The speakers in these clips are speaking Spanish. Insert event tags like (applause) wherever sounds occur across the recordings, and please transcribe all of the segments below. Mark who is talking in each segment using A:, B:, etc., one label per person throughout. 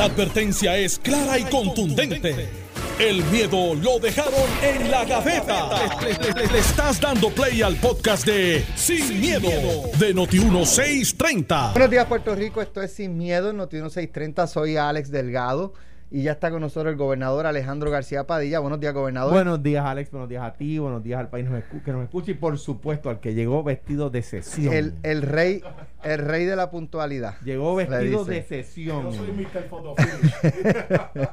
A: La advertencia es clara y contundente. El miedo lo dejaron en la gaveta. Le, estás dando play al podcast de Sin, miedo, de Noti1630.
B: Buenos días, Puerto Rico. Esto es Sin Miedo en Noti 630. Soy Alex Delgado y ya está con nosotros el gobernador Alejandro García Padilla. Buenos días, gobernador.
C: Buenos días, Alex. Buenos días a ti. Buenos días al país que nos escucha. Y por supuesto, al que llegó vestido de sesión.
B: el, el rey, el rey de la puntualidad.
C: Llegó
B: Le
C: vestido de sesión.
D: Yo soy Mr. Photofinish. (laughs)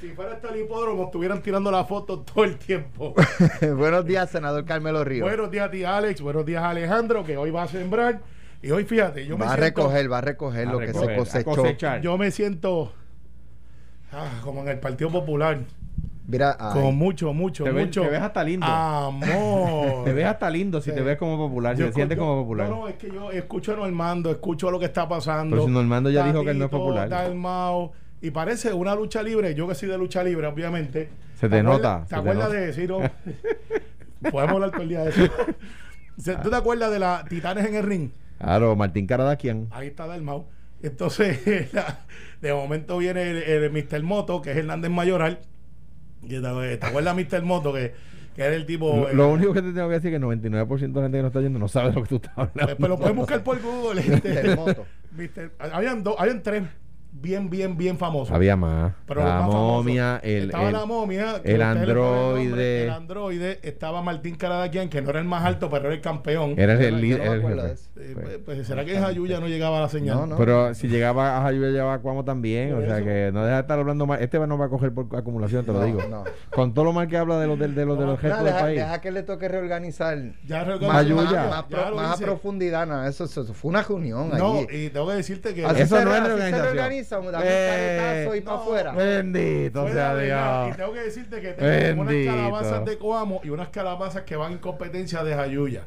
D: si fuera este el hipódromo, estuvieran tirando la foto todo el tiempo. (laughs)
B: Buenos días, senador Carmelo Ríos.
D: Buenos días a ti, Alex. Buenos días, Alejandro, que hoy va a sembrar. Y hoy, fíjate, yo me
B: va a
D: siento...
B: recoger, va a recoger
C: A
B: lo que se
C: a
B: cosechó.
C: cosechar.
D: Yo me siento... ah, como en el Partido Popular.
B: Mira, ay,
D: Con mucho, mucho,
C: Te ves-
D: mucho...
C: te ves hasta lindo.
D: Amor. (laughs)
C: Te ves hasta lindo si
D: Sí.
C: te ves como popular, si
D: Yo
C: te sientes como popular.
D: No, no, es que yo escucho a Normando, escucho lo que está pasando.
C: Pero si Normando ya dijo que él no es popular.
D: Dalmau, y parece una lucha libre. Yo que soy de lucha libre, obviamente.
C: Se te nota,
D: ¿Te acuerdas de decir? no? (laughs) Podemos hablar todo el día de eso. (laughs) ¿Tú te acuerdas de la Titanes en el ring?
C: Claro, Martín Caradaquian.
D: Ahí está Dalmau. Entonces, (laughs) la- de momento viene el, el Mr. Moto, que es Hernández Mayoral. Y ¿Te, te acuerdas (laughs) Mr. Moto? Que, que era el tipo.
C: Lo,
D: eh,
C: lo único que te tengo que decir es que el 99% de la gente que nos está yendo no sabe lo que tú estás hablando.
D: Pues, pero lo pueden buscar por Google. este. (laughs)
B: Terremoto.
D: Mister- habían dos, habían tres bien, bien, bien famosos.
C: Había más.
D: Pero los
C: la
D: más famosos,
C: momia, el,
D: estaba
C: el-
D: la momia, que
C: el
D: ponen nombre,
C: androide.
D: el androide, estaba Martín Caradaquian, que no era el más alto, pero era el campeón.
C: era el líder.
B: no.
D: Eh, pues, pues, ¿será que Jayuya no llegaba a la señal?
B: No, no.
C: Pero si llegaba a Jayuya, llegaba a Cuamo también.
D: Por
C: o sea
D: eso.
C: que no deja de estar hablando mal. Este no va a coger por acumulación, te lo
B: No,
C: digo.
B: no.
C: Con todo lo mal que habla de los, de, de los, de los
D: No,
C: jefes
B: Nada,
C: del
B: deja,
C: país.
B: deja que le toque reorganizar
D: Ya
B: más,
D: recuerdo-
C: Ayuya.
B: más-
D: ya
B: más pro- más a profundidad. nada, eso, eso- eso fue una reunión
D: No,
B: allí.
D: y tengo que decirte que
B: Así
C: Eso
B: se,
C: no es
B: así un
C: Eh,
B: caretazo y para afuera.
C: Bendito
D: fue
C: sea. Dios.
D: Y tengo que decirte que tengo unas calabazas de Coamo y unas calabazas que van en competencia de Jayuya.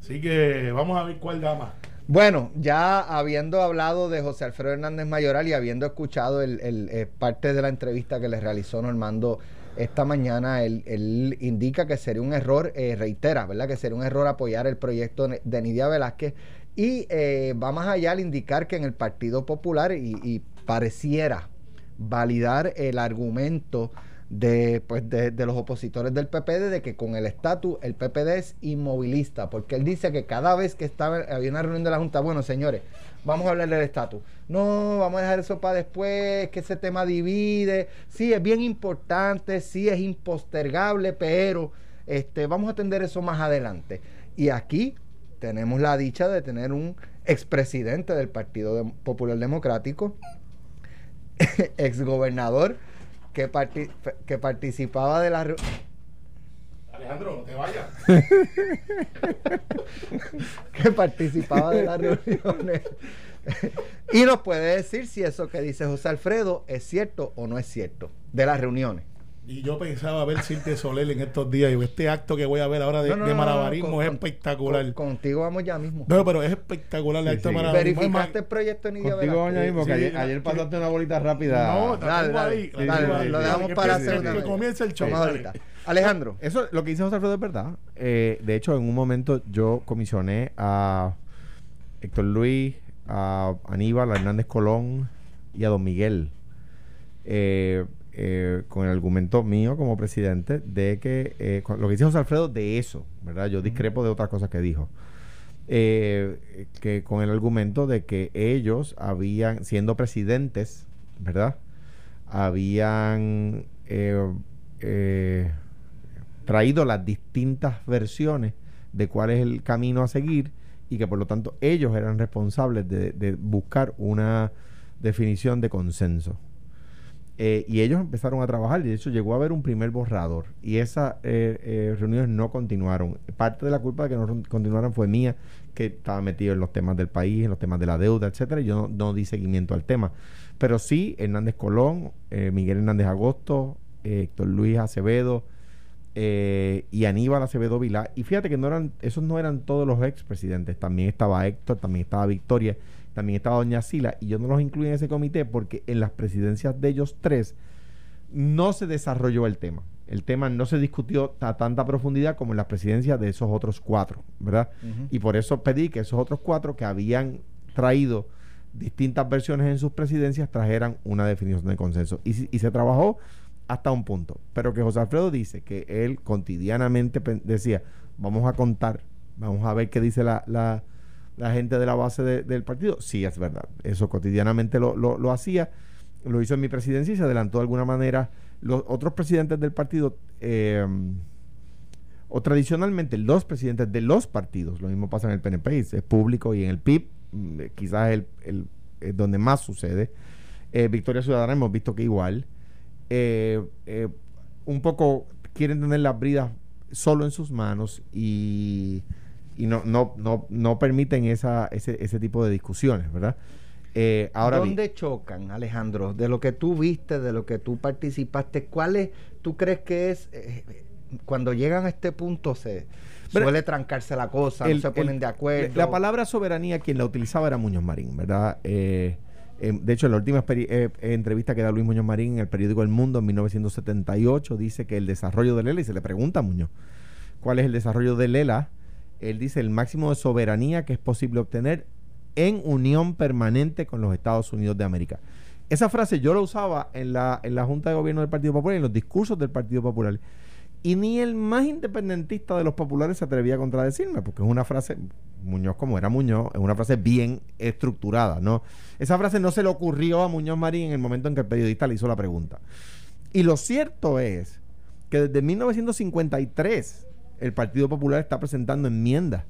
D: Así que vamos a ver cuál da más.
B: Bueno, ya habiendo hablado de José Alfredo Hernández Mayoral y habiendo escuchado el, el, eh, parte de la entrevista que le realizó Normando esta mañana, él, él indica que sería un error, eh, reitera, ¿verdad? Que sería un error apoyar el proyecto de- de Nidia Velázquez y eh, va más allá al indicar que en el Partido Popular y, pareciera validar el argumento de, pues, de, de los opositores del PPD de que con el estatus el PPD es inmovilista, porque él dice que cada vez que estaba, había una reunión de la Junta, bueno, señores, vamos a hablar del estatus. No, vamos a dejar eso para después, que ese tema divide. Sí, es bien importante, sí es impostergable, pero este, vamos a atender eso más adelante. Y aquí tenemos la dicha de tener un expresidente del Partido Popular Democrático, (laughs) exgobernador que, parti- que participaba de la
D: Alejandro, no te vayas. (laughs)
B: que participaba de las reuniones (laughs) y nos puede decir si eso que dice José Alfredo es cierto o no es cierto de las reuniones.
D: Y yo pensaba ver Cirque Soler en estos días. Y este acto que voy a ver ahora de,
B: No, no,
D: de
B: no, no,
D: malabarismo
B: con-
D: es espectacular.
B: Con- contigo vamos ya mismo.
D: No, pero es espectacular el
C: Sí,
D: acto
C: sí.
D: más,
B: ¿Verificaste el proyecto Nidia
C: Contigo,
B: Velázquez?
C: doña mismo, que
D: Sí,
C: ayer, ayer pasaste una bolita rápida.
D: No,
B: Dale,
C: lo
B: dejamos para hacer una
D: Que comience el show.
B: Vamos ahorita. Alejandro,
C: Eso, lo que dice José Alfredo es verdad. Eh, de hecho, en un momento yo comisioné a Héctor Luis, a Aníbal, a Hernández Colón y a Don Miguel. eh, eh, con el argumento mío como presidente de que eh, lo que dice José Alfredo de eso, ¿verdad? Yo discrepo de otras cosas que dijo. Eh, que con el argumento de que ellos habían, siendo presidentes, ¿verdad? Habían eh, eh, traído las distintas versiones de cuál es el camino a seguir y que por lo tanto ellos eran responsables de, de buscar una definición de consenso. Eh, y ellos empezaron a trabajar y de hecho llegó a haber un primer borrador y esas eh, eh, reuniones no continuaron. Parte de la culpa de que no continuaran fue mía, que estaba metido en los temas del país, en los temas de la deuda, etcétera, y yo no, di seguimiento al tema. Pero sí, Hernández Colón, Miguel Hernández Agosto, Héctor Luis Acevedo eh, y Aníbal Acevedo Vilá. Y fíjate que no eran, esos no eran todos los expresidentes. También estaba Héctor, también estaba Victoria, también estaba Doña Sila. Y yo no los incluí en ese comité porque en las presidencias de ellos tres no se desarrolló el tema. El tema no se discutió a tanta profundidad como en las presidencias de esos otros cuatro, ¿verdad? Y por eso pedí que esos otros cuatro que habían traído distintas versiones en sus presidencias trajeran una definición de consenso. Y, y se trabajó hasta un punto. Pero que José Alfredo dice que él cotidianamente decía, vamos a contar, vamos a ver qué dice la, la, gente de la base del partido. Sí, es verdad. Eso cotidianamente lo, lo, hacía. Lo hizo en mi presidencia y se adelantó de alguna manera. Los otros presidentes del partido, eh, o tradicionalmente los presidentes de los partidos, lo mismo pasa en el PNP, es público y en el PIB, mm, quizás el, el, es donde más sucede. Eh, Victoria Ciudadana hemos visto que igual. Eh, eh, un poco quieren tener las bridas solo en sus manos y, y no, no, no, no permiten esa, ese, ese tipo de discusiones, ¿verdad?
B: Eh, ahora ¿Dónde chocan, Alejandro? De lo que tú viste, de lo que tú participaste, ¿cuáles tú crees que es cuando llegan a este punto se suele trancarse la cosa, no se ponen de acuerdo?
C: La palabra soberanía quien la utilizaba era Muñoz Marín, ¿verdad? Eh, eh, de hecho, en la última eh, entrevista que da Luis Muñoz Marín en el periódico El Mundo en 1978 dice que el desarrollo de Lela, y se le pregunta a Muñoz, ¿cuál es el desarrollo de Lela? Él dice el máximo de soberanía que es posible obtener en unión permanente con los Estados Unidos de América. Esa frase yo la usaba en la, en la Junta de Gobierno del Partido Popular, en los discursos del Partido Popular. Y ni el más independentista de los populares se atrevía a contradecirme, porque es una frase, Muñoz como era Muñoz, es una frase bien estructurada, ¿no? Esa frase no se le ocurrió a Muñoz Marín en el momento en que el periodista le hizo la pregunta. Y lo cierto es que desde 1953 el Partido Popular está presentando enmiendas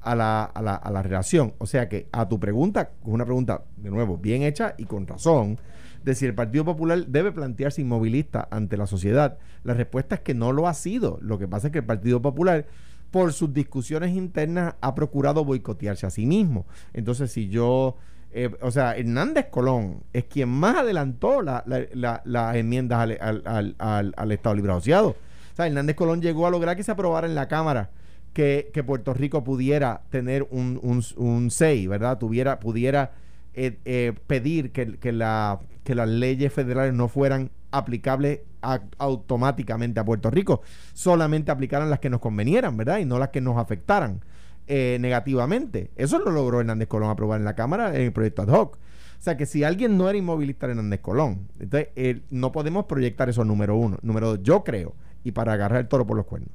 C: a la, a la, a la relación. O sea que a tu pregunta, una pregunta, de nuevo, bien hecha y con razón, de si el Partido Popular debe plantearse inmovilista ante la sociedad. La respuesta es que no lo ha sido. Lo que pasa es que el Partido Popular, por sus discusiones internas, ha procurado boicotearse a sí mismo. Entonces, si yo... Eh, o sea, Hernández Colón es quien más adelantó las enmiendas al, Estado Libre Asociado. O sea, Hernández Colón llegó a lograr que se aprobara en la Cámara que, Puerto Rico pudiera tener un, un, ¿verdad? Tuviera, pudiera eh, eh, pedir que, que, la, que las leyes federales no fueran aplicables automáticamente a Puerto Rico, solamente aplicaran las que nos convenieran, ¿verdad? Y no las que nos afectaran eh, negativamente. Eso lo logró Hernández Colón aprobar en la Cámara en el proyecto ad hoc. O sea que si alguien no era inmovilista Hernández Colón, entonces no podemos proyectar eso número uno. Número dos, yo creo, y para agarrar el toro por los cuernos,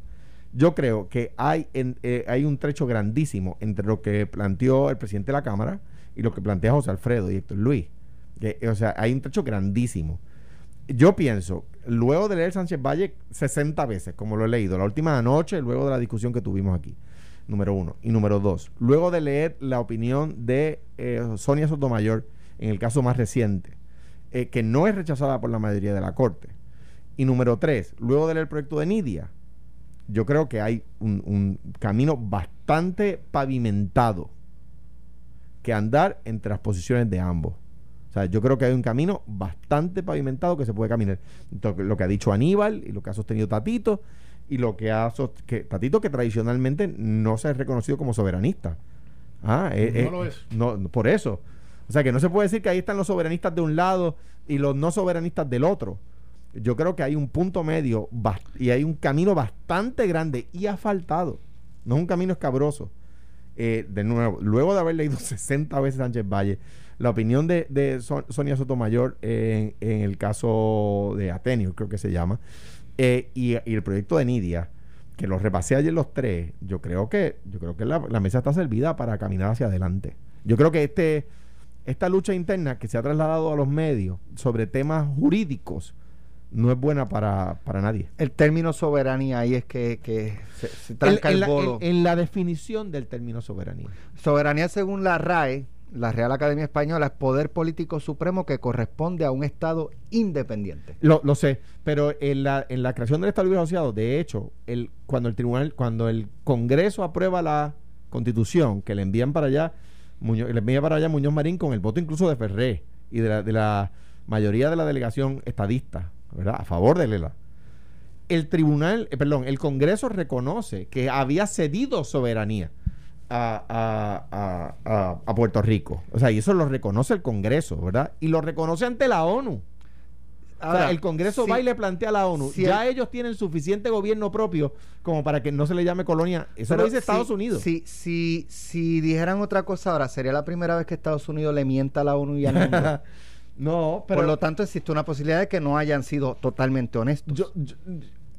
C: yo creo que hay, hay un trecho grandísimo entre lo que planteó el presidente de la Cámara, y lo que plantea José Alfredo y Héctor Luis. o sea, hay un trecho grandísimo. Yo pienso, luego de leer Sánchez Valle 60 veces, como lo he leído, la última noche, luego de la discusión que tuvimos aquí, número uno. Y número dos, luego de leer la opinión de eh, Sonia Sotomayor en el caso más reciente, eh, que no es rechazada por la mayoría de la Corte. Y número tres, luego de leer el proyecto de Nidia, yo creo que hay un camino bastante pavimentado que andar entre las posiciones de ambos. O sea, yo creo que hay un camino bastante pavimentado que se puede caminar. lo que ha dicho Aníbal y lo que ha sostenido Tatito y lo que ha que Tatito que tradicionalmente no se ha reconocido como soberanista. Ah, eh, no eh, lo es. No, por eso. O sea, que no se puede decir que ahí están los soberanistas de un lado y los no soberanistas del otro. Yo creo que hay un punto medio y hay un camino bastante grande y asfaltado. No es un camino escabroso eh, de nuevo, luego de haber leído 60 veces Sánchez Valle, la opinión de, Sonia Sotomayor en, el caso de Atenio, creo que se llama, eh, y, el proyecto de Nidia, que los repasé ayer los tres, yo creo que, yo creo que la, mesa está servida para caminar hacia adelante. Yo creo que este, esta lucha interna que se ha trasladado a los medios sobre temas jurídicos, no es buena para, nadie.
B: El término soberanía ahí es que, se, tranca el, bolo.
C: En, la definición del término soberanía.
B: Soberanía según la RAE, la Real Academia Española, es poder político supremo que corresponde a un Estado independiente.
C: Lo, lo sé, pero en la, en la creación del Estado Libre Asociado, de hecho, el, cuando el tribunal, cuando el Congreso aprueba la constitución, que le envían para allá, Muñoz, le envía para allá Muñoz Marín con el voto incluso de Ferré y de la, de la mayoría de la delegación estadista a favor de Lela. El tribunal, eh, perdón, el Congreso reconoce que había cedido soberanía a, a, Puerto Rico. O sea, y eso lo reconoce el Congreso, ¿verdad? Y lo reconoce ante la ONU. Ahora, el Congreso
B: si-
C: va y le plantea a la ONU.
B: si
C: ya
B: el-
C: ellos tienen suficiente gobierno propio como para que no se le llame colonia. Eso lo dice
B: si-
C: Estados Unidos.
B: Si, si, si dijeran otra cosa ahora, sería la primera vez que Estados Unidos le mienta a la ONU y al (laughs) mundo.
C: No, pero.
B: Por lo tanto, existe una posibilidad de que no hayan sido totalmente honestos.
C: yo- yo-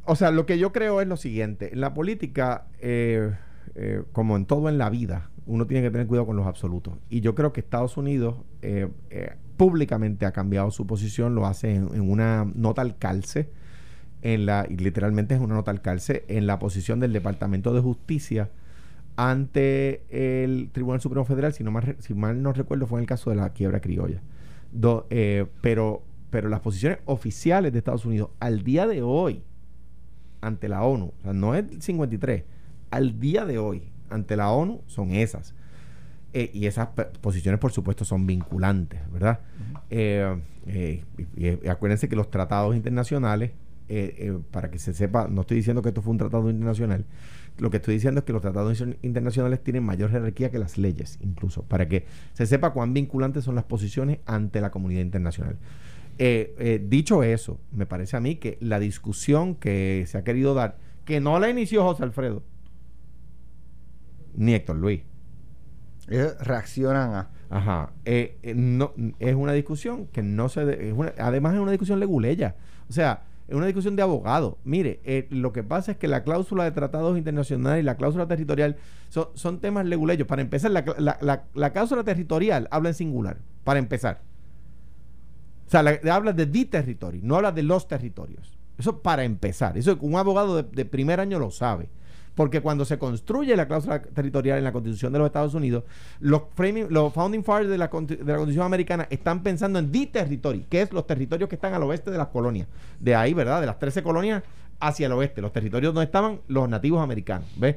C: o sea, lo que yo creo es lo siguiente. En la política, eh, eh, como en todo en la vida, uno tiene que tener cuidado con los absolutos. Y yo creo que Estados Unidos eh, eh, públicamente ha cambiado su posición, lo hace en, en una nota al calce, en la, y literalmente es una nota al calce, en la posición del Departamento de Justicia ante el Tribunal Supremo Federal, si, no mal, si mal no recuerdo, fue en el caso de la quiebra criolla. Do- eh, pero, pero las posiciones oficiales de Estados Unidos al día de hoy, ante la ONU, o sea, no es el 53, al día de hoy, ante la ONU, son esas. Eh, y esas posiciones, por supuesto, son vinculantes, ¿verdad? Eh, eh, y, acuérdense que los tratados internacionales, para que se sepa, no estoy diciendo que esto fue un tratado internacional, lo que estoy diciendo es que los tratados inter- internacionales tienen mayor jerarquía que las leyes, incluso, para que se sepa cuán vinculantes son las posiciones ante la comunidad internacional. Eh, eh, dicho eso, me parece a mí que la discusión que se ha querido dar, que no la inició José Alfredo, ni Héctor Luis,
B: Ellos reaccionan a.
C: Ajá. Eh, eh, no, es una discusión que no se... de- es una- además es una discusión leguleya. O sea, es una discusión de abogados. Mire, eh, lo que pasa es que la cláusula de tratados internacionales y la cláusula territorial son, temas leguleyos. Para empezar, la, la- la- la cláusula territorial habla en singular. Para empezar. O sea, la- habla de the territory, no habla de los territorios. Eso para empezar. Eso un abogado de primer año lo sabe. Porque cuando se construye la cláusula territorial en la Constitución de los Estados Unidos, los, founding fathers de la, conti- de la Constitución americana están pensando en the territory, que es los territorios que están al oeste de las colonias. De ahí, ¿verdad? De las 13 colonias hacia el oeste, los territorios donde estaban los nativos americanos. ¿Ves?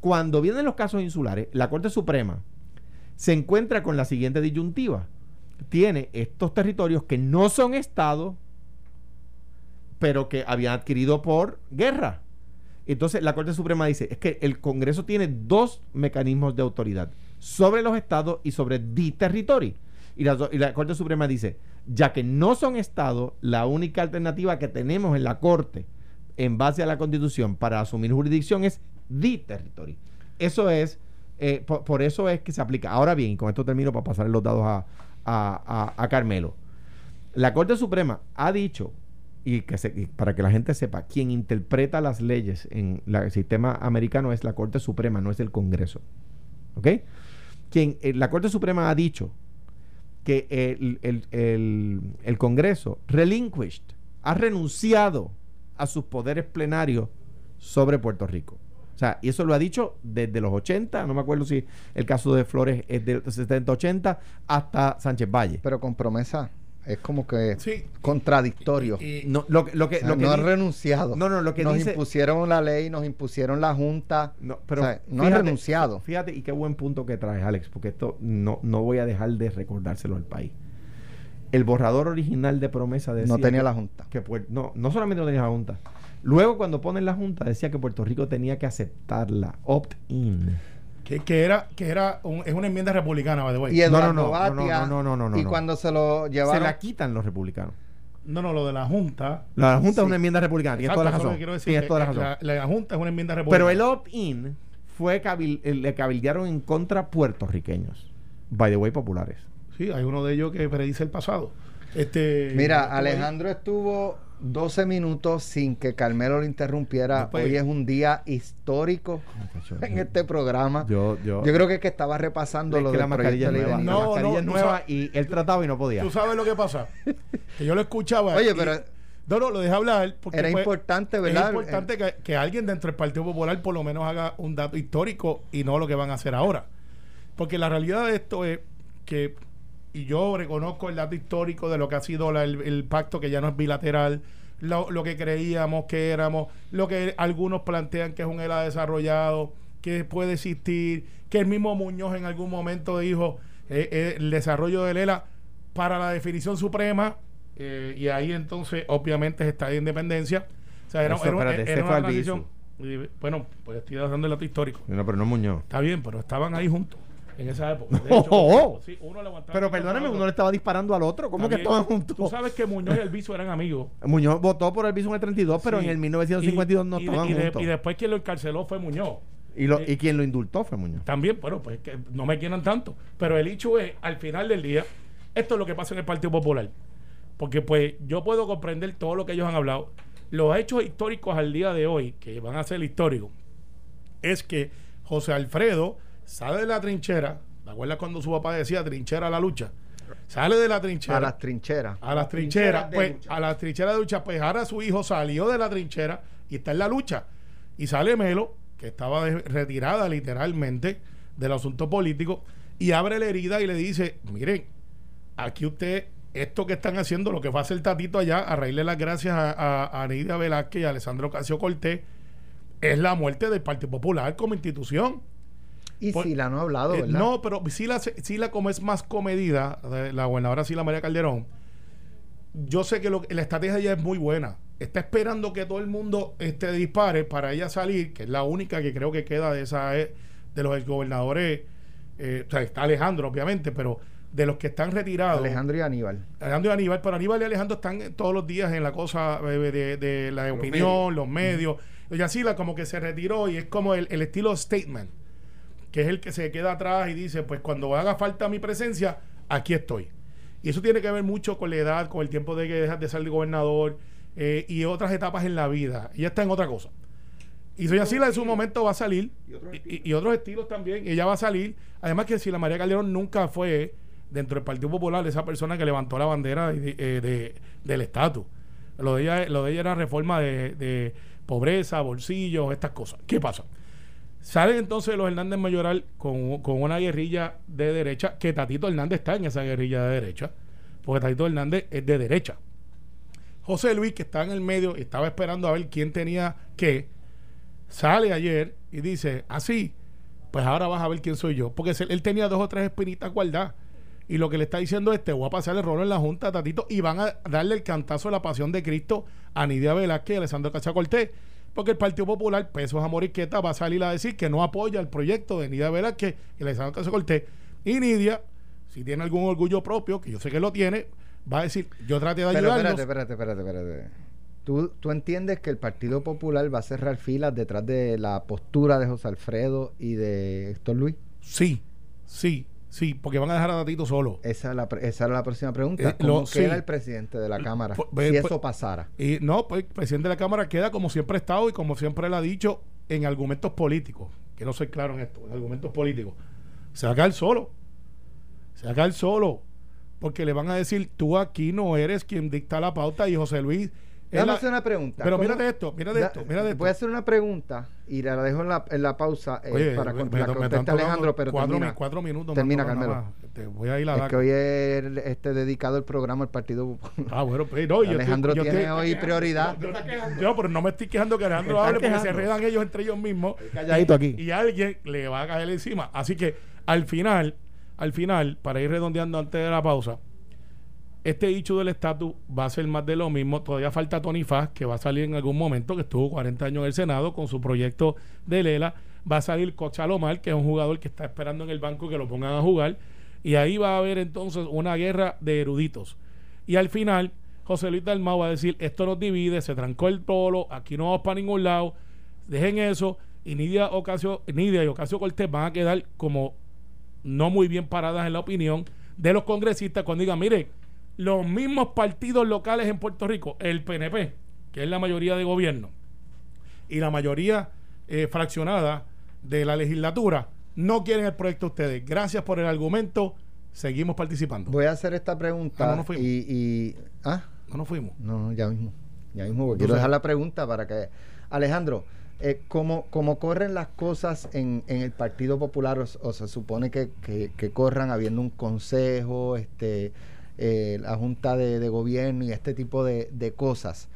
C: Cuando vienen los casos insulares, la Corte Suprema se encuentra con la siguiente disyuntiva. Tiene estos territorios que no son estados, pero que habían adquirido por guerra. Entonces la Corte Suprema dice, es que el Congreso tiene dos mecanismos de autoridad, sobre los estados y sobre the territory. Y la, Corte Suprema dice, ya que no son estados, la única alternativa que tenemos en la Corte, en base a la Constitución, para asumir jurisdicción es the territory. Eso es, eh, por, eso es que se aplica. Ahora bien, y con esto termino para pasar los dados a- a- a Carmelo. La Corte Suprema ha dicho, y que para que la gente sepa, quien interpreta las leyes en el sistema americano es la Corte Suprema, no es el Congreso. ¿Ok? Quien, eh, la Corte Suprema ha dicho que el, el- el- el Congreso relinquished, ha renunciado a sus poderes plenarios sobre Puerto Rico. O sea, y eso lo ha dicho desde los 80, no me acuerdo si el caso de Flores es del 70-80, hasta Sánchez Valle.
B: Pero con promesa. Es como que
D: Sí.
B: contradictorio.
D: Y- y-
C: No, lo, que- lo que,
B: O sea,
C: lo que
B: no han renunciado.
C: No, no, lo que
B: nos
C: dice-
B: impusieron la ley, nos impusieron la Junta.
C: No, pero
B: O sea, no han renunciado.
C: Fíjate, y qué buen punto que traes, Alex, porque esto no, no voy a dejar de recordárselo al país. El borrador original de promesa decía
B: No tenía
C: que-
B: la Junta.
C: que no, no solamente no tenía la Junta. Luego, cuando ponen la Junta, decía que Puerto Rico tenía que aceptarla, opt-in.
D: Que, que era, que era un- es una enmienda republicana, by the way.
B: Y Eduardo
C: no, no,
B: Batia,
C: no, no, no, no, no,
B: y cuando se lo
C: Se
B: llevaron.
C: la quitan los republicanos.
D: No, no, lo de la Junta.
C: La Junta es una enmienda republicana, tienes toda la razón.
D: decir, que
C: toda la razón.
D: La, la Junta es una enmienda republicana.
C: Pero el opt-in fue cabil- eh, le cabildearon en contra puertorriqueños. By the way, populares.
D: Sí, hay uno de ellos que predice el pasado. Este,
B: Mira,
D: ahí.
B: Alejandro estuvo 12 minutos sin que Carmelo lo interrumpiera.
D: Después-
B: Hoy es un día histórico en este programa. Yo,
C: Yo, yo,
B: creo que es que estaba repasando
C: es
B: lo
C: que la mascarilla
B: de
C: es nueva.
D: No,
C: la mascarilla
D: no,
C: es nueva
D: sabes-
C: y él trataba y no podía.
D: Tú sabes lo que pasa. que yo lo escuchaba.
B: Oye,
D: y-
B: pero-
D: No, no, lo dejé hablar. Porque
B: Era
D: fue-
B: importante,
D: Es
B: ¿verdad?
D: importante que, que alguien dentro del Partido Popular por lo menos haga un dato histórico y no lo que van a hacer ahora. Porque la realidad de esto es que, y yo reconozco el dato histórico de lo que ha sido la- el, el pacto que ya no es bilateral, lo, lo que creíamos que éramos, lo que algunos plantean que es un ELA desarrollado, que puede existir, que el mismo Muñoz en algún momento dijo eh, eh, el desarrollo del ELA para la definición suprema, eh, y ahí entonces obviamente está de independencia. O sea, era,
C: Eso,
D: era- era una transición. Y, bueno, pues estoy dando el dato histórico.
C: No, pero no Muñoz.
D: Está bien, pero estaban ahí juntos. En esa época. De
C: No.
D: hecho, sí, uno levantaba
C: Pero perdóneme, uno le estaba disparando al otro. ¿Cómo que estaban
D: Tú
C: juntos?
D: sabes que Muñoz y Albizu eran amigos. (laughs)
C: Muñoz votó por el piso en el 32, pero
D: Sí.
C: en el 1952 no
D: Y- y-
C: estaban
D: y, de-
C: juntos.
D: y después quien lo encarceló fue Muñoz.
C: y, lo-
D: eh,
C: y quien lo indultó fue Muñoz.
D: También, bueno, pues que no me quieran tanto. Pero el hecho es, al final del día, esto es lo que pasa en el Partido Popular. Porque pues yo puedo comprender todo lo que ellos han hablado. Los hechos históricos al día de hoy, que van a ser históricos, es que José Alfredo sale de la trinchera. ¿Te acuerdas cuando su papá decía trinchera a la lucha? Sale de la trinchera.
B: A las trincheras.
D: a las trincheras, pues a las trincheras de lucha, pues ahora su hijo salió de la trinchera y está en la lucha. Y sale Melo, que estaba de- retirada literalmente del asunto político, y abre la herida y le dice, miren, aquí usted, esto que están haciendo, lo que va a hacer Tatito allá, a reírle las gracias a, a, a Nidia Velázquez y a Alessandro Casio Cortés, es la muerte del Partido Popular como institución.
B: Y
D: Por-
B: si la no ha hablado,
D: Eh,
B: ¿verdad?
D: no, pero Sila, Sila como es más comedida, la gobernadora Sila María Calderón, yo sé que lo- la estrategia de ella es muy buena. Está esperando que todo el mundo este, dispare para ella salir, que es la única que creo que queda de esa eh, de los gobernadores. o sea, está Alejandro, obviamente, pero de los que están retirados.
B: Alejandro y Aníbal.
D: Alejandro y Aníbal, pero Aníbal y Alejandro están eh, todos los días en la cosa eh, de, de la opinión, los medios. Y Sila como que se retiró y es como el, el estilo statement, que es el que se queda atrás y dice, pues cuando haga falta mi presencia, aquí estoy. Y eso tiene que ver mucho con la edad, con el tiempo de que dejas de ser gobernador eh, y otras etapas en la vida. Ella está en otra cosa. Y Doña Sila en su momento va a salir. Y, y- y otros estilos también. Ella va a salir. Además que Sila María Calderón nunca fue, dentro del Partido Popular, esa persona que levantó la bandera de- eh, de- del estatus. Lo de ella, lo de ella era reforma de, de pobreza, bolsillos, estas cosas. ¿Qué pasa? Salen entonces los Hernández Mayoral con, con una guerrilla de derecha, que Tatito Hernández está en esa guerrilla de derecha, porque Tatito Hernández es de derecha. José Luis, que está en el medio, y estaba esperando a ver quién tenía qué, sale ayer y dice, así, pues ahora vas a ver quién soy yo. Porque él tenía dos o tres espinitas guardadas. Y lo que le está diciendo es, te voy a pasar el rolo en la Junta, Tatito, y van a darle el cantazo de la pasión de Cristo a Nidia Velázquez y Alessandro Cacha Cortés. Porque el Partido Popular, Pesos a Moriqueta, va a salir a decir que no apoya el proyecto de Nidia Velázquez y Alessandro Cacha Cortés. Y Nidia, si tiene algún orgullo propio, que yo sé que lo tiene, va a decir, yo traté de
B: Pero
D: ayudarlos.
B: espérate, espérate, espérate, espérate. ¿Tú, tú entiendes que el Partido Popular va a cerrar filas detrás de la postura de José Alfredo y de Héctor Luis?
D: Sí, sí, sí, porque van a dejar a Tatito solo.
B: Esa, es la, esa era la próxima pregunta.
D: Eh,
B: ¿Cómo
D: lo-
B: queda
D: sí.
B: el presidente de la Cámara
D: Pues,
B: si
D: pues,
B: eso pasara?
D: Y no, pues el presidente de la Cámara queda como siempre ha estado y como siempre él ha dicho en argumentos políticos. Quiero ser claro en esto, en argumentos políticos. Se va a quedar solo. Se va a quedar solo. Porque le van a decir, tú aquí no eres quien dicta la pauta y José Luis...
B: Déjame
D: la-
B: hacer una pregunta.
D: Pero
B: ¿Cómo-
D: mírate esto, mírate
B: Da-
D: esto, mírate esto.
B: Voy a hacer una pregunta y la dejo en la, en la pausa eh,
D: Oye,
B: para
D: me-
B: con-
D: me-
B: la
D: me
B: conteste
D: están tocando
B: Alejandro, pero
D: cuatro,
B: termina.
D: mi- cuatro minutos.
B: Termina,
D: más,
B: Carmelo.
D: Te voy a ir a
B: Es que hoy es el- este dedicado el programa al Partido Popular. (laughs)
D: Ah, bueno, pues no, yo estoy-
B: Alejandro
D: yo
B: tiene
D: estoy-
B: hoy prioridad.
D: Yo, yo, pero no me estoy quejando que Alejandro hable porque se enredan ellos entre ellos mismos.
C: Calladito aquí.
D: Y alguien le va a caer encima. Así que al final, al final, para ir redondeando antes de la pausa, este dicho del estatus va a ser más de lo mismo. Todavía falta Tony Faz, que va a salir en algún momento, que estuvo 40 años en el Senado con su proyecto de Lela. Va a salir Cochalomar, que es un jugador que está esperando en el banco que lo pongan a jugar. Y ahí va a haber entonces una guerra de eruditos. Y al final, José Luis Dalmau va a decir, esto nos divide, se trancó el polo, aquí no vamos para ningún lado, dejen eso. Y Nidia, Ocasio, Nidia y Ocasio Cortés van a quedar como no muy bien paradas en la opinión de los congresistas cuando digan, mire, los mismos partidos locales en Puerto Rico, el PNP, que es la mayoría de gobierno, y la mayoría eh, fraccionada de la legislatura, no quieren el proyecto de ustedes. Gracias por el argumento, seguimos participando.
B: Voy a hacer esta pregunta
D: Ah, no, no fuimos.
B: y, y- ¿Ah?
D: No nos fuimos.
B: No, ya mismo. Ya mismo, quiero dejar la pregunta para que... Alejandro, eh, ¿cómo, cómo corren las cosas en, en el Partido Popular? O, o se supone que, que- que corran habiendo un consejo, este, eh, la Junta de, Gobierno y este tipo de, cosas.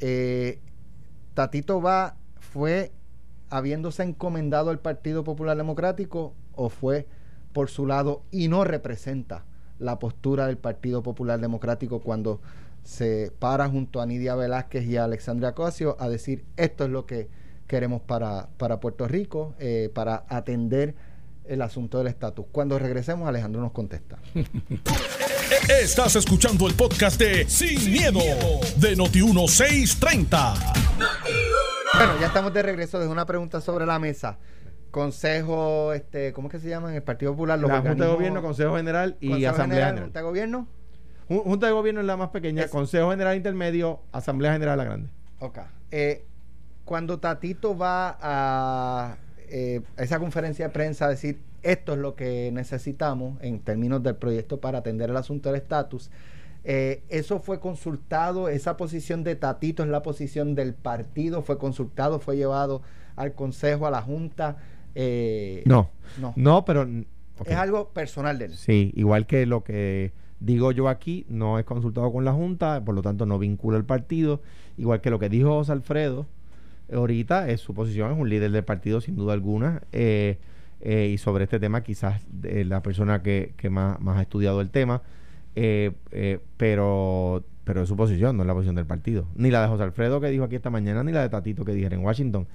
B: Eh, ¿Tatito va, fue habiéndose encomendado al Partido Popular Democrático o fue por su lado y no representa la postura del Partido Popular Democrático cuando se para junto a Nidia Velázquez y a Alexandria Ocasio a decir esto es lo que queremos para, para Puerto Rico, eh, para atender el asunto del estatus. Cuando regresemos, Alejandro nos contesta. (laughs)
A: Estás escuchando el podcast de Sin, miedo, de Noti1630.
B: Bueno, ya estamos de regreso. Dejo una pregunta sobre la mesa. Consejo, este, ¿cómo es que se llama en el Partido Popular? Los
C: la Junta de Gobierno, Consejo General y
B: Consejo
C: Asamblea
B: General,
C: General.
B: Junta de Gobierno.
C: Jun- Junta de Gobierno es la más pequeña,
B: Es-
C: Consejo General Intermedio, Asamblea General la grande.
B: Ok. Eh, cuando Tatito va a eh, a esa conferencia de prensa a decir esto es lo que necesitamos en términos del proyecto para atender el asunto del estatus, eh, eso fue consultado, esa posición de Tatito es la posición del partido, fue consultado, fue llevado al Consejo, a la Junta. eh,
C: No,
B: no.
C: no, pero...
B: Es algo personal de él.
C: Sí, igual que lo que digo yo aquí, no es consultado con la Junta, por lo tanto no vincula al partido. Igual que lo que dijo José Alfredo ahorita, es su posición, es un líder del partido sin duda alguna. eh, eh, y sobre este tema quizás eh, la persona que, que más, más ha estudiado el tema, eh, pero, pero es su posición, no es la posición del partido. Ni la de José Alfredo que dijo aquí esta mañana, ni la de Tatito que dijera en Washington.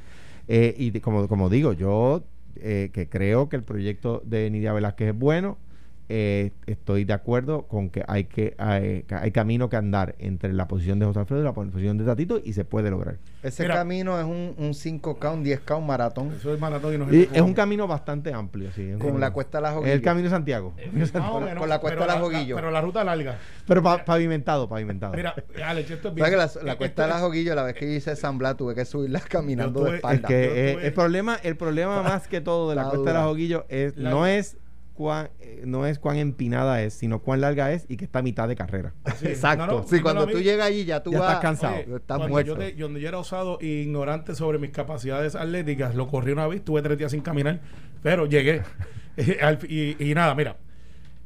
C: Y como, como digo, yo que creo que el proyecto de Nidia Velázquez es bueno, eh, estoy de acuerdo con que hay que hay, camino que andar entre la posición de José Alfredo y la posición de Tatito y se puede lograr.
B: Ese
D: Mira.
B: camino es un, un 5K, un 10K, un maratón
D: Eso es maratón y no
C: Y
D: se
C: es un camino bastante amplio, sí. es
B: con
C: camino-
B: la cuesta de la
C: es
B: Joguillo.
C: el camino de Santiago.
D: Más o
B: Con-
D: menos,
B: con la cuesta de la Joguillo.
D: Pero la ruta larga.
C: Pero pa- pavimentado, pavimentado.
D: Mira, Alex, esto es bien.
B: ¿Sabes que la, la
D: eh,
B: cuesta de la
D: es-
B: Joguillo, la vez que yo hice San Blas, tuve que subirla (laughs) caminando de
C: es
B: espalda.
C: que eh,
D: tuve-
C: el problema, el problema más que todo de la cuesta de la. Joguillo es
D: La-
C: no es cuán eh, no es cuán empinada es, sino cuán larga es y que está a mitad de carrera. (laughs)
D: Sí,
B: Exacto.
D: no, no,
B: sí, cuando tú llegas allí ya tú
C: Ya
B: vas...
C: estás cansado.
D: Oye,
B: Estás
D: cuando
B: muerto.
D: Yo, te- yo- yo era osado e ignorante sobre mis capacidades atléticas, lo corrí una vez, tuve tres días sin caminar, pero llegué. (laughs) (laughs) Y, y nada, mira,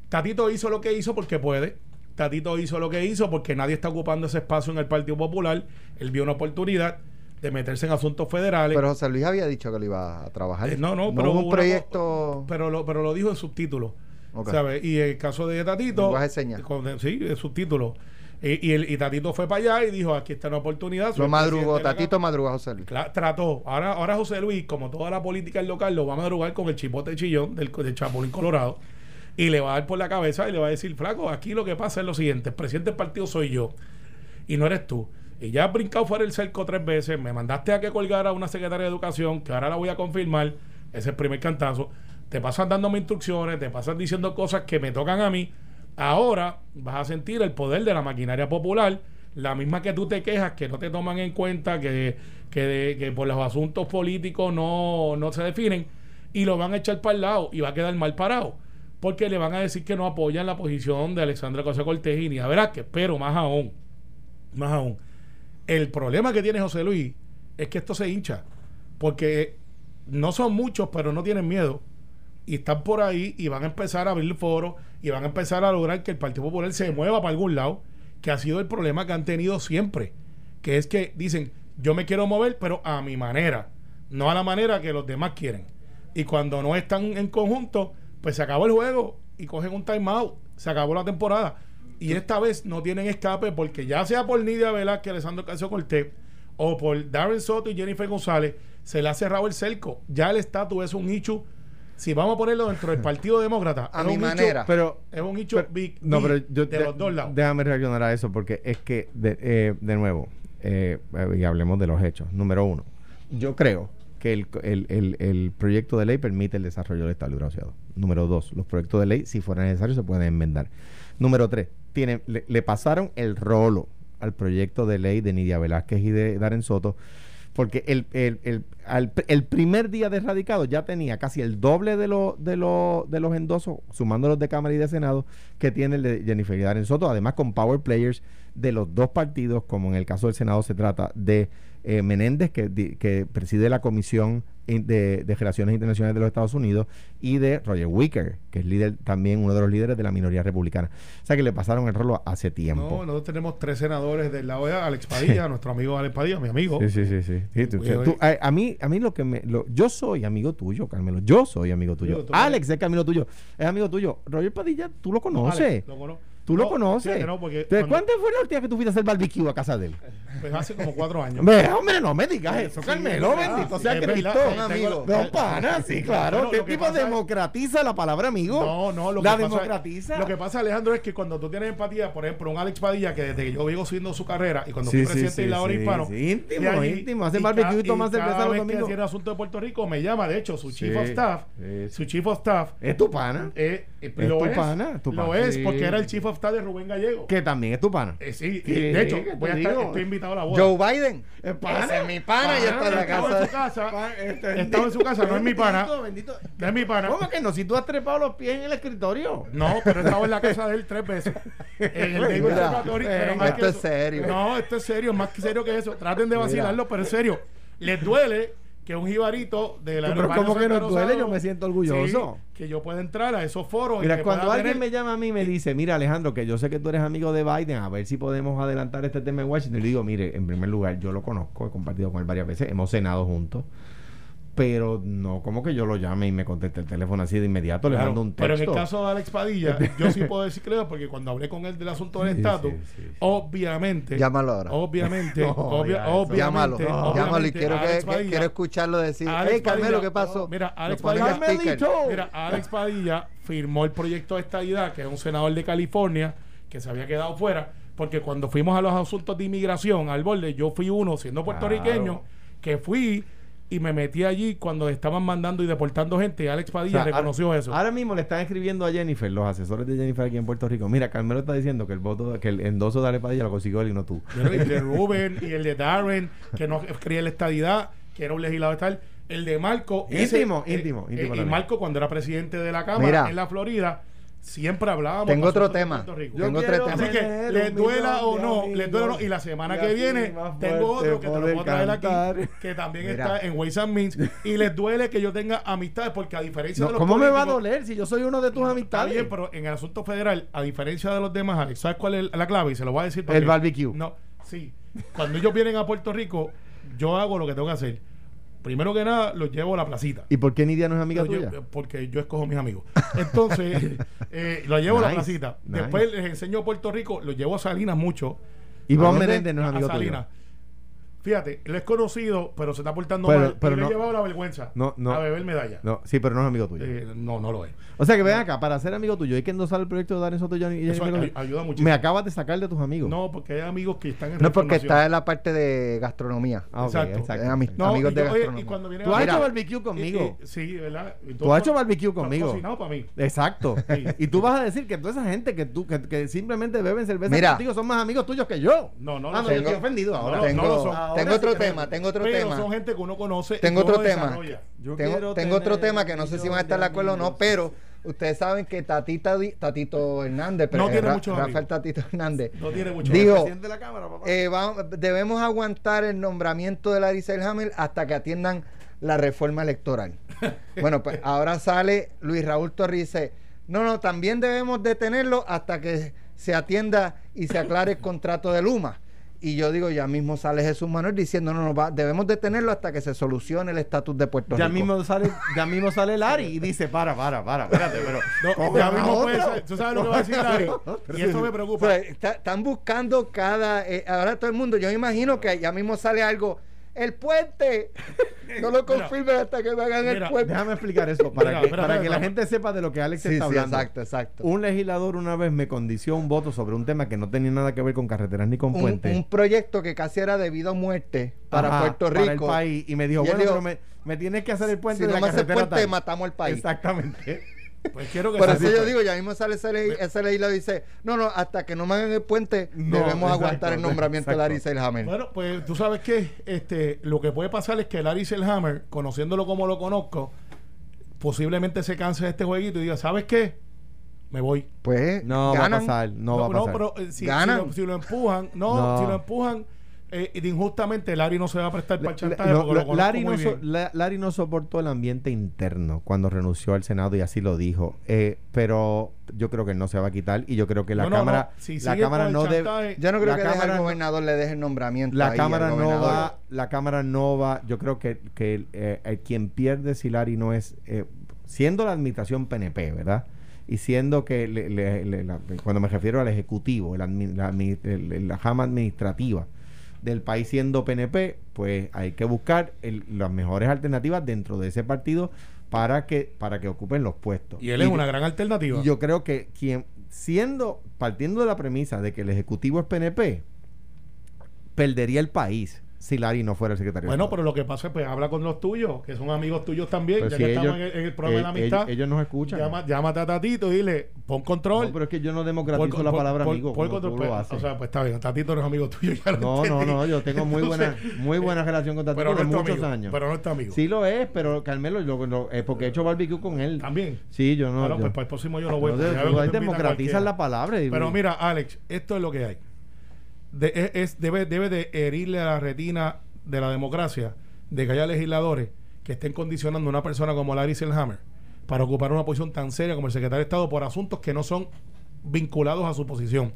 D: Tatito hizo lo que hizo porque puede. Tatito hizo lo que hizo porque nadie está ocupando ese espacio en el Partido Popular. Él vio una oportunidad de meterse en asuntos federales.
B: Pero José Luis había dicho que lo iba a trabajar.
D: Eh, no, no, pero
B: hubo un proyecto...
D: pero lo, pero lo dijo en subtítulos.
B: Ok.
D: ¿sabes? Y el caso de Tatito. Con- sí, en subtítulos. Y, y, el, y Tatito fue para allá y dijo: aquí está una oportunidad.
B: Lo madrugó, Tatito madrugó a José Luis.
D: Trató. Ahora, ahora José Luis, como toda la política local, lo va a madrugar con el chipote chillón del, del Chapulín Colorado y le va a dar por la cabeza y le va a decir, flaco, aquí lo que pasa es lo siguiente, el presidente del partido soy yo y no eres tú. Y ya has brincado fuera del cerco tres veces, me mandaste a que colgara a una secretaria de educación, que ahora la voy a confirmar, ese es el primer cantazo, te pasan dándome instrucciones, te pasan diciendo cosas que me tocan a mí, ahora vas a sentir el poder de la maquinaria popular, la misma que tú te quejas, que no te toman en cuenta, que, que, que por los asuntos políticos no, no se definen, y lo van a echar para el lado y va a quedar mal parado. Porque le van a decir que no apoyan la posición de Alexandra Cosa Cortés y ni a Velázquez, pero más aún, más aún, el problema que tiene José Luis es que esto se hincha, porque no son muchos, pero no tienen miedo. Y están por ahí y van a empezar a abrir foros y van a empezar a lograr que el Partido Popular se mueva para algún lado, que ha sido el problema que han tenido siempre. Que es que dicen, yo me quiero mover, pero a mi manera, no a la manera que los demás quieren. Y cuando no están en conjunto, pues se acabó el juego y cogen un timeout, se acabó la temporada. Y esta vez no tienen escape porque ya sea por Nidia Velázquez, Alessandro Casio Cortés o por Darren Soto y Jennifer González, se le ha cerrado el cerco. Ya el estatus es un nicho. Si vamos a ponerlo dentro del Partido Demócrata,
B: A
D: es
B: mi
D: un
B: manera.
C: Pero
D: es un nicho
C: Pero-
D: big,
C: no, pero yo
D: de
C: de-
D: los dos lados.
C: Déjame reaccionar a eso porque es que, de, eh, de nuevo, eh, y hablemos de los hechos. Número uno, yo creo que el, el- el- el proyecto de ley permite el desarrollo del Estado Libre Asociado. Número dos, los proyectos de ley, si fuera necesario, se pueden enmendar. Número tres, tiene, le, pasaron el rolo al proyecto de ley de Nidia Velázquez y de Darren Soto porque el, el, el, el primer día de radicado ya tenía casi el doble de, lo- de, lo- de los endosos, sumando los de Cámara y de Senado, que tiene el de Jennifer y Darren Soto, además con power players de los dos partidos, como en el caso del Senado se trata de eh, Menéndez, que, di- que preside la Comisión de, de Relaciones Internacionales de los Estados Unidos, y de Roger Wicker, que es líder también uno de los líderes de la minoría republicana. O sea que le pasaron el rolo hace tiempo.
D: No, nosotros tenemos tres senadores del lado de Alex Padilla, nuestro amigo Alex Padilla, mi amigo.
C: Sí, sí, sí, sí. Sí, tú-
D: Oye,
C: tú-
D: oye.
C: a, a mí, a mí lo que me, lo- yo soy amigo tuyo, Carmelo. Yo soy amigo tuyo. Alex es amigo tuyo, es amigo tuyo. Roger Padilla, tú lo conoces.
D: Alex, lo conozco.
C: Tú lo
D: No,
C: conoces.
D: no, porque cuando-
C: ¿Cuándo fue la última que tú fuiste a hacer barbecue a casa de él?
D: Pues hace como cuatro años.
C: Hombre, hombre, no me digas eso,
D: Sí,
C: Carmelo,
D: verdad.
C: bendito sea Cristo.
B: Son amigos.
C: No, pana, sí, claro. ¿Qué tipo
D: pasa
C: democratiza la palabra amigo?
D: No, no, lo
C: la
D: que pasa-
C: democratiza.
D: Lo que pasa, Alejandro, es que cuando tú tienes empatía, por ejemplo, un Alex Padilla, que desde que yo vengo siguiendo su carrera y cuando
C: Sí,
D: fui
C: sí,
D: presidente
C: sí,
D: de la hora
C: sí,
D: hispano.
C: sí, íntimo,
D: allí,
C: íntimo, hace
D: y
C: barbecue y toma
D: y
C: cerveza los domingos.
D: tiene asunto de Puerto Rico, me llama, de hecho, su chief
C: Sí,
D: of staff,
C: sí,
D: su chief of staff,
C: Es tu pana.
D: eh, eh,
C: Es tu pana,
D: lo es,
C: Sí.
D: porque era el chief of staff de Rubén Gallego.
C: Que también es tu pana.
D: Eh, sí,
C: Sí,
D: de hecho, voy a estar, estoy invitado a la boda.
B: Joe Biden.
C: Es pana.
B: Ese es mi pana y está en la casa.
D: en su casa,
C: Pa- este,
D: estaba en su casa, no es mi pana,
C: Bendito, bendito.
D: no es mi pana.
C: ¿Cómo que no? Si tú has trepado los pies en el escritorio.
D: No, pero he estado en la casa de él tres veces. (laughs) En el pero más
B: esto es serio.
D: No, esto es serio, más que serio que eso. Traten de vacilarlo, pero es serio. Les duele que un jibarito de la
C: Pero ¿cómo que nos duele? Yo me siento orgulloso.
D: que yo pueda entrar a esos foros. y
C: Mira,
D: que
C: cuando alguien
D: tener-
C: me llama a mí y me dice, mira Alejandro, que yo sé que tú eres amigo de Biden, a ver si podemos adelantar este tema en Washington. Y le digo, mire, en primer lugar, yo lo conozco, he compartido con él varias veces, hemos cenado juntos. Pero no como que yo lo llame y me conteste el teléfono así de inmediato, le mando un texto.
D: pero en el caso de Alex Padilla, (laughs) yo sí puedo decir que leo, porque cuando hablé con él del asunto del
C: Sí,
D: estatus,
C: sí, sí, sí.
D: obviamente.
B: Llámalo ahora.
D: Obviamente, (laughs)
C: No,
D: obvia- obviamente.
B: Llámalo,
D: obviamente,
B: llámalo y quiero, que,
D: Padilla-
B: quiero escucharlo decir,
D: Alex
B: hey Carmelo, ¿qué pasó?
D: Mira, Alex Padilla-. Mira, Alex Padilla firmó el proyecto de estadidad, que es un senador de California que se había quedado fuera, porque cuando fuimos a los asuntos de inmigración al borde, yo fui uno, siendo puertorriqueño, que fui y me metí allí cuando estaban mandando y deportando gente. Alex
C: O
D: Padilla
C: sea,
D: reconoció
C: ahora,
D: eso.
C: Ahora mismo le están escribiendo a Jennifer, los asesores de Jennifer aquí en Puerto Rico. Mira, Carmelo está diciendo que el voto, que el endoso de Ale Padilla lo consiguió él y no tú.
D: Y el de (laughs) Rubén y el de Darren, que no quería la estadidad, que era un legislador tal. El de Marco.
C: Íntimo,
D: ese,
C: íntimo,
D: eh,
C: íntimo
D: eh, y. Marco, cuando era presidente de la Cámara
B: Mira.
D: en la Florida, siempre hablábamos.
B: Tengo otro tema.
D: Puerto Rico.
B: Yo Tengo otro tema.
D: Así que les duela o no, les duela o no. Y la semana
C: y
D: que viene tengo otro que te lo puedo traer
C: cantar.
D: aquí, que también
B: Mira.
D: está en Ways and Means. Y les duele que yo tenga amistades, porque a diferencia
C: No,
D: de los
C: ¿Cómo me va a doler si yo soy uno de tus
D: Está
C: amistades?
D: bien, pero en el asunto federal, a diferencia de los demás, Alex, ¿sabes cuál es la clave? Y se lo voy a decir.
C: El barbecue.
D: No, sí. Cuando ellos vienen a Puerto Rico, yo hago lo que tengo que hacer. Primero que nada, los llevo a la placita.
C: ¿Y por qué Nidia no es amiga tuya?
D: porque yo escojo mis amigos. Entonces, (laughs) eh, los llevo a la placita.
C: nice.
D: Después les enseño Puerto Rico, los llevo a Salinas mucho.
C: Y
B: ¿A
C: Bob
B: dónde?
C: Menéndez no es amigo tuyo.
D: Fíjate, lo es conocido, pero se está portando
C: Pero-
D: mal.
C: pero
D: y le
C: no-
D: he llevado la vergüenza
C: no, no.
D: a beber medalla.
C: No, sí, pero no es amigo tuyo.
D: Eh, no, no lo es.
C: O sea que ven acá, para ser amigo tuyo hay que endosar el proyecto de Darren Soto y
D: Eso
C: Jennifer
D: ayuda muchísimo.
C: Me acabas de sacar de tus amigos.
D: No, porque hay amigos que están en
B: No, porque está en la parte de gastronomía.
C: Ah, ok,
D: Exacto.
B: Eh, ami-
D: No,
B: amigos
D: y
B: de
D: yo- oye,
B: gastronomía.
D: y cuando viene
C: Tú has hecho barbecue conmigo.
D: Eh, eh, sí, ¿verdad?
C: Tú has hecho barbecue conmigo.
D: cocinado para mí.
C: Exacto.
D: Sí. (laughs)
C: Y tú vas a decir que toda esa gente que tú que, que simplemente beben cerveza
B: Mira.
C: contigo son más amigos tuyos que yo.
D: No, no
C: Ah,
D: lo
C: no,
D: son.
C: yo estoy ofendido ahora.
D: No,
B: tengo
D: no lo son.
C: Ahora
B: tengo
C: sí
B: otro
C: que
B: tema, tengo otro
D: Pero
B: tema.
D: son gente que uno conoce. y
B: Tengo
D: uno
B: otro tema.
D: desarrolla.
C: Yo
B: Tengo,
C: quiero
B: tengo otro
C: tener
B: tema que no sé si van a estar de acuerdo o no, pero ustedes saben que Tatita, Tatito Hernández, pero
D: No tiene
B: Ra-
D: muchos
B: Rafael. Tatito Hernández,
D: No tiene mucho.
B: Digo,
C: Presidente de la Cámara, papá.
B: eh, debemos aguantar el nombramiento de Larry Selhammer hasta que atiendan la reforma electoral. (laughs) Bueno, pues ahora sale Luis Raúl Torres y dice, no, no, también debemos detenerlo hasta que se atienda y se aclare el contrato de Luma. Y yo digo, ya mismo sale Jesús Manuel diciendo, no, no, va, debemos detenerlo hasta que se solucione el estatus de Puerto
C: ya
B: Rico.
C: mismo sale, ya mismo sale Larry y dice, para, para, para, espérate, pero.
D: No, ya mismo puede ser. Tú sabes lo que va a decir Larry. (laughs) Y eso me
B: O
D: preocupa.
B: sea, está- están buscando cada. eh, ahora todo el mundo, yo me imagino que ya mismo sale algo. El puente. (laughs) No lo
D: Mira,
B: confirmen hasta que me hagan el puente.
C: Déjame explicar eso para
D: Mira,
C: que, para que la gente sepa de lo que Alex
B: Sí,
C: está
B: sí,
C: hablando.
B: exacto, exacto.
C: Un legislador una vez me condició un voto sobre un tema que no tenía nada que ver con carreteras ni con
B: Un,
C: puentes.
B: un proyecto que casi era debido a muerte para
C: Ajá,
B: Puerto
C: para el
B: Rico.
C: país. Y me dijo,
B: Y
C: bueno,
B: dijo,
C: pero me, me tienes que hacer el puente
B: si
C: de
B: no
C: la
B: me hace
C: carretera
B: puente,
C: tal".
B: matamos al país.
C: Exactamente.
D: Pues quiero que
B: Por eso yo digo, ya mismo sale ese, ley, ese legislador y dice, no, no, hasta que no me hagan el puente,
C: No,
B: debemos
C: exacto,
B: aguantar el nombramiento de Larry
C: exacto.
B: Selhammer.
D: Bueno, pues tú sabes que este, lo que puede pasar es que Larry Selhammer, conociéndolo como lo conozco, posiblemente se canse de este jueguito y diga, ¿sabes qué? Me voy.
B: pues
C: No va a
B: ganan.
C: pasar, no, va a pasar.
D: pero eh, si, si
B: Ganan.
D: lo, si lo empujan, no,
C: No.
D: si lo empujan eh, injustamente, Larry no se va a prestar para el chantaje
C: Lo-
D: porque
C: lo-
D: lo conozco
C: Larry, no so-. La- Larry no soportó el ambiente interno cuando renunció al Senado y así lo dijo. Eh, pero yo creo que no se va a quitar y yo creo que la
D: No,
C: Cámara,
D: no. Si
C: la cámara no debe,
B: Yo no creo
C: La
B: que
C: Cámara
B: al gobernador le deje el nombramiento.
C: la
B: ahí
C: cámara no va, la cámara no va. Yo creo que, que eh, el quien pierde si Larry no es eh, siendo la administración PNP, ¿verdad? Y siendo que le- le- le- la- cuando me refiero al ejecutivo, la, la jama administrativa del país siendo PNP, pues hay que buscar el- las mejores alternativas dentro de ese partido para que para que ocupen los puestos.
D: Y él es una gran alternativa.
C: yo creo que quien siendo partiendo de la premisa de que el ejecutivo es PNP perdería el país si Larry no fuera el secretario.
D: bueno, pero lo que pasa es pues habla con los tuyos, que son amigos tuyos también,
C: Pero
D: ya
C: si
D: que estamos
C: ellos-
D: en el, en el programa de la
C: eh,
D: amistad.
C: ellos- ellos nos escuchan.
D: Llama, llámate a Tatito y dile, pon control.
C: No, pero es que yo no democratizo la palabra amigo tú
D: control,
C: lo
D: pues. O sea, pues está bien, Tatito no es amigo tuyo. ya
C: no, no,
D: entendí.
C: no, yo tengo muy (laughs) buena, muy buena relación con Tatito
D: pero no
C: muchos
D: amigo,
C: años.
D: Pero no es tu amigo.
C: Sí lo es, pero Carmelo, lo, lo- eh, porque he hecho barbecue con él.
D: También.
C: Sí, yo no.
D: Bueno,
C: yo-
D: pues para el próximo yo lo voy
C: no,
D: a
C: democratizas
D: cualquiera.
C: la palabra.
D: Pero mira, Alex, esto es lo que hay. De- es, es- debe, debe de herirle a la retina de la democracia de que haya legisladores que estén condicionando a una persona como Larry Selhammer para ocupar una posición tan seria como el secretario de Estado por asuntos que no son vinculados a su posición.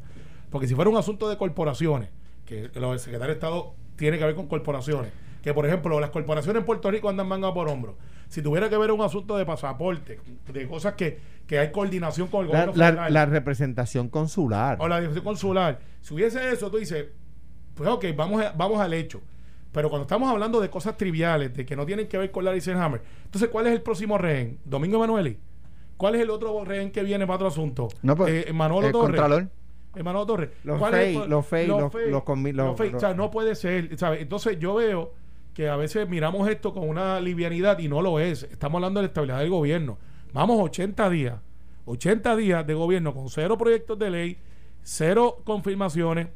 D: Porque si fuera un asunto de corporaciones, que lo del secretario de Estado tiene que ver con corporaciones, que por ejemplo las corporaciones en Puerto Rico andan manga por hombro. Si tuviera que ver un asunto de pasaporte, de cosas que, que hay coordinación con el gobierno
C: la-
D: federal,
C: la representación consular.
D: o la dirección consular. Si hubiese eso, tú dices, pues ok, vamos, a- vamos al hecho. Pero cuando estamos hablando de cosas triviales, de que no tienen que ver con Larry Selhammer, entonces, ¿cuál es el próximo rehén? ¿Domingo Emanueli? ¿Cuál es el otro rehén que viene para otro asunto?
B: No, pues,
D: Eh, Manolo
B: el
D: Torres.
B: Contralor.
D: Manolo Torres.
C: Los
D: ¿Cuál es
C: los fake, los- los
D: los
C: los-.
D: O sea, no puede ser. Entonces yo veo que a veces miramos esto con una livianidad y no lo es. Estamos hablando de la estabilidad del gobierno. Vamos 80 días, 80 días de gobierno con cero proyectos de ley, cero confirmaciones.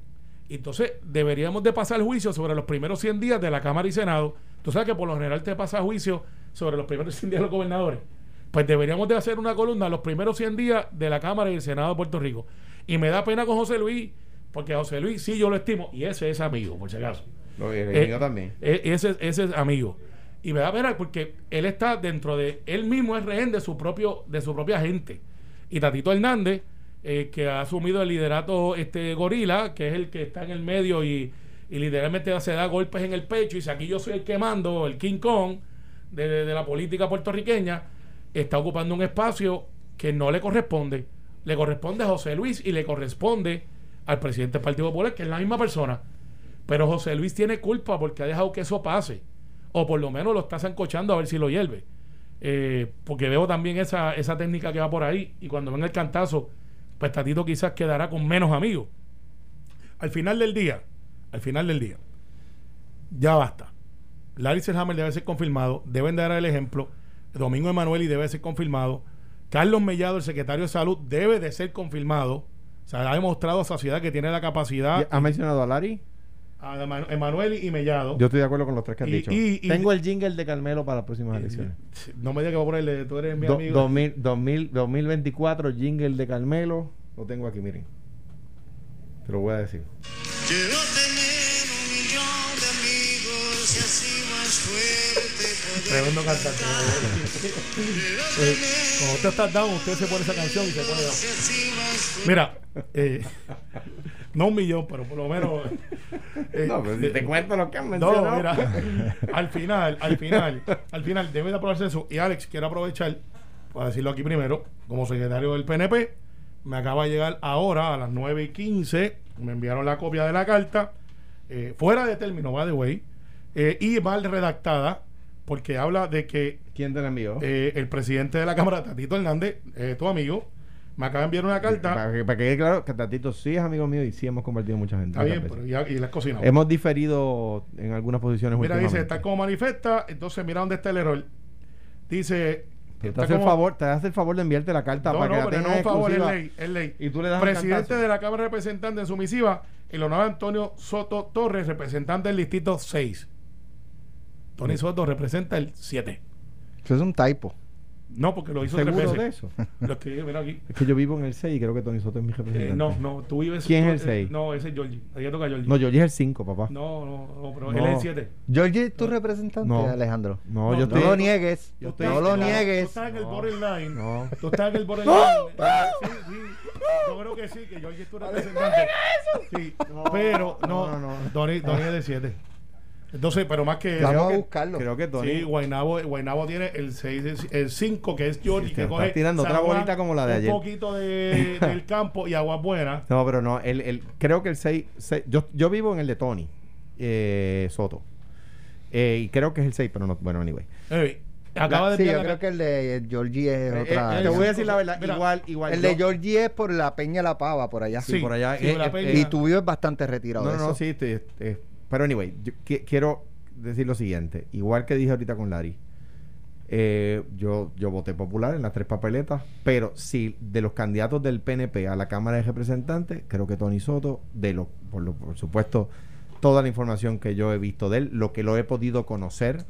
D: Entonces deberíamos de pasar juicio sobre los primeros 100 días de la Cámara y Senado. Tú sabes que por lo general te pasa juicio sobre los primeros 100 días de los gobernadores. Pues deberíamos de hacer una columna los primeros 100 días de la Cámara y el Senado de Puerto Rico. Y me da pena con José Luis, porque José Luis sí yo lo estimo, y ese es amigo, por si acaso.
C: Lo- el
D: Eh,
C: mío también.
D: e- ese, ese es amigo. Y me da pena porque él está dentro de. Él mismo es rehén de su propio de su propia gente. Y Tatito Hernández, eh, que ha asumido el liderato este gorila, que es el que está en el medio y, y literalmente se da golpes en el pecho. Y si aquí yo soy el que mando, el King Kong de, de- de la política puertorriqueña, está ocupando un espacio que no le corresponde. Le corresponde a José Luis y le corresponde al presidente del Partido Popular, que es la misma persona. Pero José Luis tiene culpa porque ha dejado que eso pase. O por lo menos lo está zancochando a ver si lo hierve. Eh, porque veo también esa, esa técnica que va por ahí. Y cuando venga el cantazo, pues Tatito quizás quedará con menos amigos. Al final del día, al final del día, ya basta. Larry Selhammer debe ser confirmado. Deben de dar el ejemplo. Domingo Emanueli debe ser confirmado. Carlos Mellado, el secretario de Salud, debe de ser confirmado. O sea, ha demostrado a sociedad que tiene la capacidad.
C: ¿Ha mencionado a Larry?
D: A Eman- Emanueli y Mellado.
C: Yo estoy de acuerdo con los tres que has
D: Y-
C: dicho.
D: y- y-
C: Tengo el jingle de Carmelo para las próximas elecciones.
D: No me digas que voy a ponerle, tú eres mi
C: Do-
D: amigo.
C: 2000, 2000, 2024, jingle de Carmelo. Lo tengo aquí, miren. Te lo voy a decir.
E: Quiero tener un millón de amigos y así más fuerte
D: Tremendo cantante. Eh, Cuando usted está down, usted se pone esa canción y se pone down. Mira, eh, (laughs) no un millón, pero por lo menos. (laughs) eh,
C: No, pero si te cuento lo que han
D: No,
C: mencionado.
D: mira, (laughs) al final, al final, al final debe de aprobarse eso. Y Alex, quiero aprovechar para decirlo aquí primero, como secretario del PNP, me acaba de llegar ahora a las 9 y 15, me enviaron la copia de la carta, eh, fuera de término, by the way, eh, y mal redactada, porque habla de que
C: ¿Quién te la envió?
D: eh, el presidente de la Cámara, Tatito Hernández, tu amigo, me acaba de enviar una carta.
C: Para que, para que quede claro que Tatito sí es amigo mío y sí hemos compartido mucha gente.
D: Está bien, pero ya, y.
C: Hemos diferido en algunas posiciones
D: Mira, dice, tal como manifiesta, entonces mira dónde está el error. Dice, está
C: te hace, el
D: como-
C: favor, te hace el favor de enviarte la carta
D: no,
C: para que
D: no,
C: la
D: pero no
C: tengas
D: un favor, es
C: exclusiva.
D: ley, es ley.
C: Y tú le das el
D: Presidente de la Cámara de Representantes en su misiva, el honorable Antonio Soto Torres, representante del distrito 6. Tony Soto representa el 7.
B: Eso es un typo.
D: No, porque lo hizo tres
C: ¿Seguro
D: veces.
C: de eso? (laughs)
D: Lo escribí, mira aquí.
C: Es que yo vivo en el 6 y creo que Tony Soto es mi
D: Eh,
C: representante.
D: no, no, tú vives.
C: ¿Quién
D: tú-
C: es el
D: eh,
C: seis?
D: No, ese es Georgie. Ahí toca Georgie.
C: No, yo dije el 5, papá.
D: no, no, no, pero
C: No.
D: él es el 7.
B: Georgie, ¿tu representante,
C: No.
B: Alejandro?
C: No,
D: No,
C: yo
B: No
C: estoy...
B: lo niegues.
C: yo estoy-
B: no lo
D: Tú
B: niegues.
D: estás en el
C: No.
D: borderline.
C: No.
D: Tú estás en el borderline. Sí, sí. Yo creo que sí, que Georgie es tu representante. Sí, pero no,
C: no, no.
D: Donny, Donny es de 7. Entonces, pero más que eso.
B: Vamos a
C: que-
B: buscarlo.
C: Creo que Tony...
D: Sí, Guaynabo, Guaynabo tiene el 6, el 5 que es Georgie,
C: Sí,
D: que
C: te
D: coge
C: estás tirando otra bolita como la de
D: un
C: ayer.
D: poquito de, (laughs) del campo y aguas buenas.
C: No, pero no, el, el, creo que el 6... yo, yo vivo en el de Tony. eh, Soto. Eh, y creo que es el 6, pero no. Bueno, anyway.
D: Eh, acaba de
B: Sí, yo
D: la-
B: creo que el de Georgie es
C: Eh,
B: otra.
C: eh, te voy a decir la verdad.
D: Mira,
C: igual, igual.
B: el
C: yo-
B: de Georgie es por la Peña La Pava, por allá.
C: Sí,
D: Sí,
C: por allá.
D: sí,
C: eh,
D: la
C: eh,
D: Peña.
B: Y tu vivo es bastante retirado.
C: No,
B: de
C: no, sí, estoy- eh, pero anyway, yo qui- quiero decir lo siguiente. Igual que dije ahorita con Larry, eh, yo, voté popular en las tres papeletas, pero si de los candidatos del PNP a la Cámara de Representantes, creo que Tony Soto, de lo, por, lo- por supuesto, toda la información que yo he visto de él, lo que lo he podido conocer,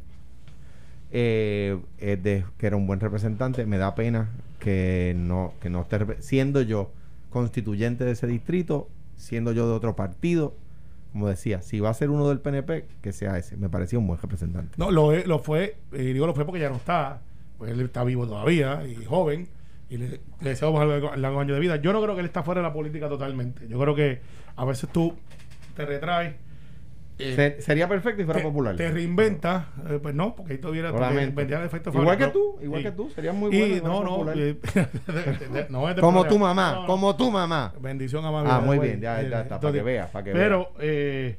C: eh, es de que era un buen representante. Me da pena que no, que no esté, siendo yo constituyente de ese distrito, siendo yo de otro partido, como decía, si va a ser uno del PNP, que sea ese. Me parecía un buen representante.
D: No, lo, lo fue, y digo lo fue porque ya no está, pues él está vivo todavía y joven, y le, le deseamos el largo- largo año de vida. Yo no creo que él está fuera de la política totalmente. Yo creo que a veces tú te retraes, eh,
C: Se- sería perfecto si fuera
D: te,
C: popular.
D: te reinventas, eh, pues no, porque ahí
C: lamento.
D: vendría de efecto
C: Igual que tú, igual
D: Sí.
C: que tú. Sería muy
D: Y
C: bueno.
D: no, no,
C: popular.
D: eh, (laughs) de- de- no es
C: como tu mamá,
D: No, no.
C: como tu mamá.
D: Bendición a mami.
C: Ah, muy bien, ya,
D: Eh,
C: ya está, para que veas, para que
D: Pero, eh,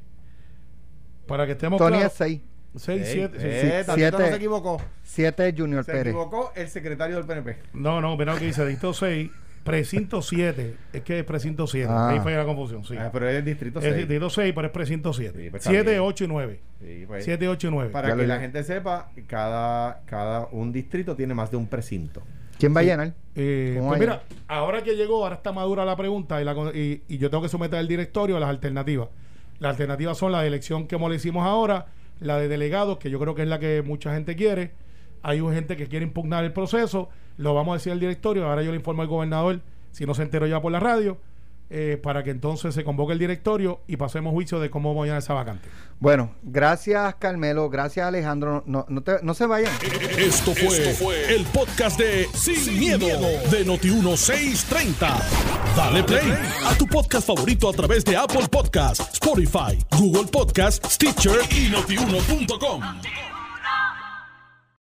D: para que estemos
B: Tony
D: claros,
B: es 6.
D: 6,
C: Ey,
D: 7,
C: eh, no se equivocó.
B: 7 es Junior
C: Se
B: Pérez.
C: equivocó el secretario del PNP.
D: No, no, mira lo que dice, distrito 6, precinto 7. Es que es precinto 7.
B: Ah.
D: Ahí fue la confusión, sí.
C: Ah, pero es el distrito
D: es
C: 6.
D: distrito 6, pero es precinto 7.
C: Sí, pues está
D: 7,
C: bien.
D: 8 y 9.
C: Sí, pues,
D: 7, 8 y 9.
C: Para
B: Ya
C: que la gente sepa, cada, cada un distrito tiene más de un precinto.
B: ¿Quién va
D: Sí.
B: a llenar?
D: Eh,
B: ¿Cómo
D: pues mira, ahora que llegó, ahora está madura la pregunta y, la con- y, y yo tengo que someter al directorio a las alternativas. Las alternativas son la de elección que le hicimos ahora, la de delegados, que yo creo que es la que mucha gente quiere. Hay un gente que quiere impugnar el proceso, lo vamos a decir al directorio, ahora yo le informo al gobernador, si no se enteró ya por la radio, eh, para que entonces se convoque el directorio y pasemos juicio de cómo vamos a esa vacante.
B: Bueno, gracias Carmelo, gracias Alejandro. No, no, te- no se vayan.
A: Esto fue, el podcast de Sin, miedo, de Noti1630. Dale play a tu podcast favorito a través de Apple Podcasts, Spotify, Google Podcasts, Stitcher y notiuno.com.